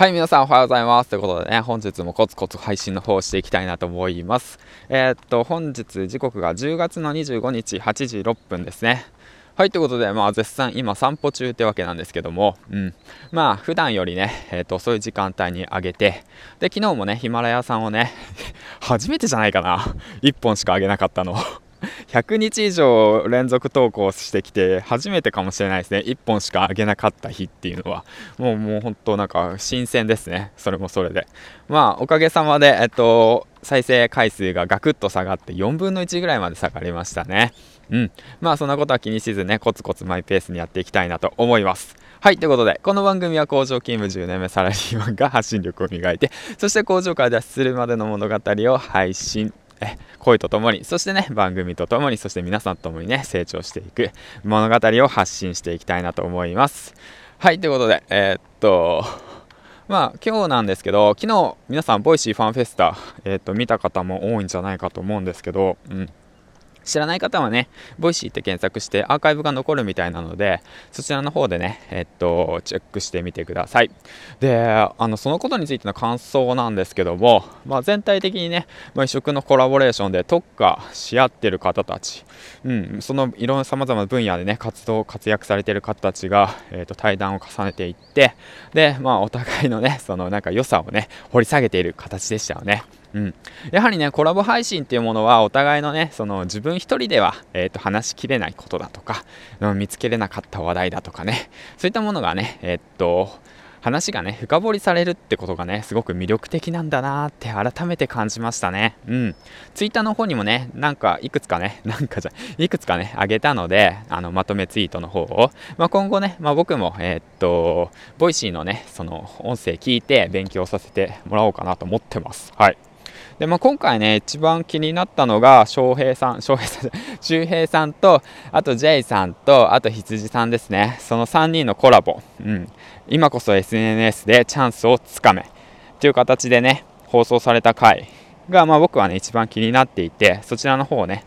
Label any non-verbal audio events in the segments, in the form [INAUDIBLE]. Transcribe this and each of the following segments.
はい、皆さんおはようございます。ということでね、本日もコツコツ配信の方をしていきたいなと思います。えー、っと、本日時刻が10月の25日8時6分ですね。はい、ということで、まあ、絶賛今散歩中ってわけなんですけども、うん。まあ、普段よりね、えー、っと、遅い時間帯に上げて、で、昨日もね、ヒマラヤさんをね、[LAUGHS] 初めてじゃないかな。1本しか上げなかったの。100日以上連続投稿してきて初めてかもしれないですね。1本しか上げなかった日っていうのは。もうもう本当なんか新鮮ですね。それもそれで。まあおかげさまでえっと再生回数がガクッと下がって4分の1ぐらいまで下がりましたね。うん。まあそんなことは気にしずねコツコツマイペースにやっていきたいなと思います。はい、ということで、この番組は工場勤務10年目サラリーマンが発信力を磨いて、そして工場から脱出するまでの物語を配信、え恋とともにそしてね番組とともにそして皆さんともにね成長していく物語を発信していきたいなと思います。はいということでえー、っとまあ今日なんですけど昨日皆さんボイシーファンフェスタ、えー、っと見た方も多いんじゃないかと思うんですけど、うん、知らない方はね、ボイシーって検索してアーカイブが残るみたいなので、そちらの方でね、えっと、チェックしてみてください。で、あの、そのことについての感想なんですけども、まあ、全体的にね、まあ、異色のコラボレーションで特化し合ってる方たち、うん、そのいろんな様々な分野でね、活動、活躍されてる方たちが、えっと、対談を重ねていって、で、まあ、お互いのね、そのなんか良さをね、掘り下げている形でしたよね。うん、やはりねコラボ配信っていうものはお互いのねその自分一人では、えーと、話しきれないことだとか、うん、見つけれなかった話題だとかねそういったものがねえっ、と話がね深掘りされるってことがねすごく魅力的なんだなって改めて感じましたね。うん。ツイッターの方にもねなんかいくつかね [LAUGHS] なんかじゃいくつかねあげたのであのまとめツイートの方を、まあ、今後ね、まあ、僕もえー、っとボイシーのねその音声聞いて勉強させてもらおうかなと思ってます。はい。で、まあ、今回ね、一番気になったのが、翔平さん、[LAUGHS] 翔平さん、周平さんと、あと J さんと、あと羊さんですね。その3人のコラボ。うん。今こそ SNS でチャンスをつかめ。という形でね、放送された回が、まあ僕はね、一番気になっていて、そちらの方をね、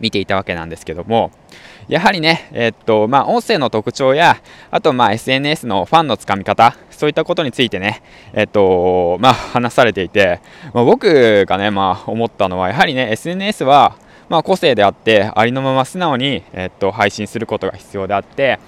見ていたわけなんですけども、やはりね、えー、っと、まあ、音声の特徴や、あと、まあ、SNS のファンのつかみ方、そういったことについてね、えっと、まあ、話されていて、まあ、僕がね、まあ、思ったのは、やはりね、SNS は、まあ、個性であって、ありのまま素直に、えっと、配信することが必要であって、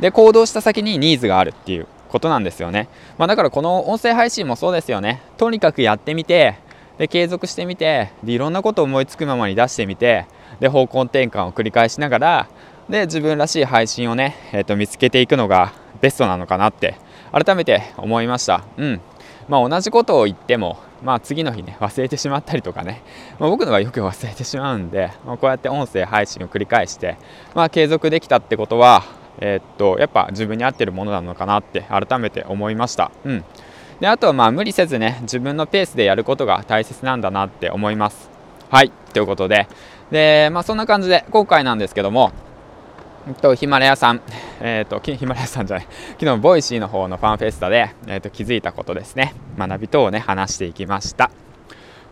で、行動した先にニーズがあるっていうことなんですよね。まあ、だから、この音声配信もそうですよね。とにかくやってみて、で継続してみてでいろんなことを思いつくままに出してみてで方向転換を繰り返しながらで自分らしい配信をね、えー、と見つけていくのがベストなのかなって改めて思いました。うん。まあ、同じことを言っても、まあ、次の日ね忘れてしまったりとかね、まあ、僕のはよく忘れてしまうんで、まあ、こうやって音声配信を繰り返して、まあ、継続できたってことは、えー、っとやっぱ自分に合ってるものなのかなって改めて思いました。うん。であとはまあ無理せずね自分のペースでやることが大切なんだなって思います。はい。ということで。でまあそんな感じで今回なんですけどもとヒマラヤさん、えーと、ヒマラヤさんじゃない、[LAUGHS] 昨日ボイシーの方のファンフェスタで、えーと、気づいたことですね、学び等をね、話していきました。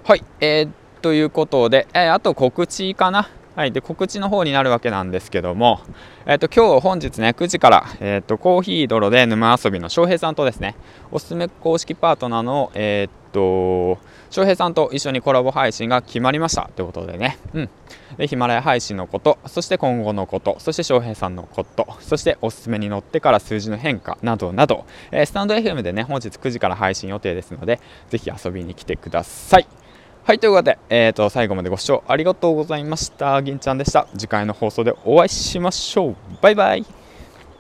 はい、えー、ということで、えー、あと告知かな。はい、で告知の方になるわけなんですけども、えーと、今日本日ね9時から、えーと、コーヒー泥で沼遊びの翔平さんとですねおすすめ公式パートナーの、えーと、と翔平さんと一緒にコラボ配信が決まりましたということでね、うん、でヒマラヤ配信のことそして今後のことそして翔平さんのことそしておすすめに乗ってから数字の変化などなど、えー、スタンド FM でね本日9時から配信予定ですのでぜひ遊びに来てください。はい、ということで、えーと、最後までご視聴ありがとうございました。銀ちゃんでした。次回の放送でお会いしましょう。バイバイ。